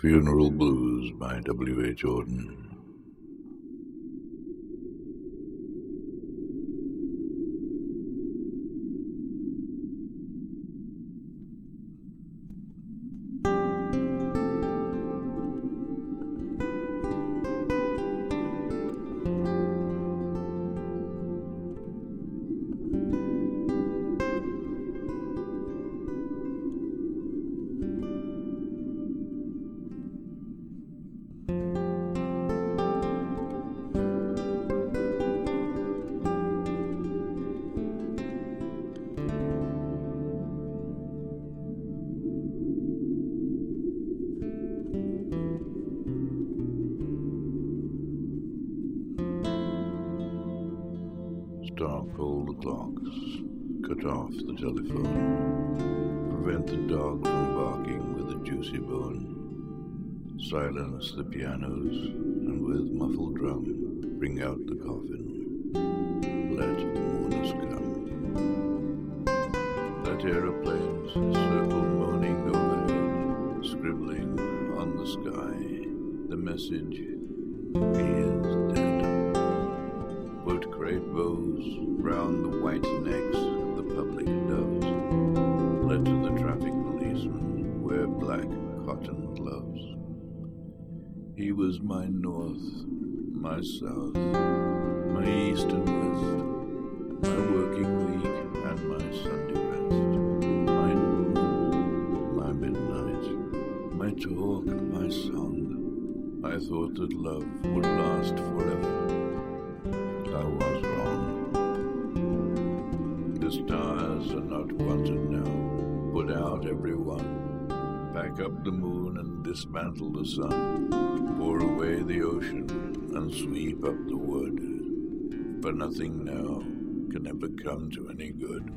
Funeral Blues by W. H. Auden. Stop all the clocks, cut off the telephone, prevent the dog from barking with a juicy bone, silence the pianos, and with muffled drum, bring out the coffin. Let the mourners come. Let aeroplanes circle moaning overhead, scribbling on the sky the message, bows round the white necks of the public doves. Let the traffic policeman wear black cotton gloves. He was my north, my south, my east and west, my working week and my Sunday rest, my noon, my midnight, my talk, my song. I thought that love would last forever. The stars are not wanted now. Put out everyone. Pack up the moon and dismantle the sun. Pour away the ocean and sweep up the wood. For nothing now can ever come to any good.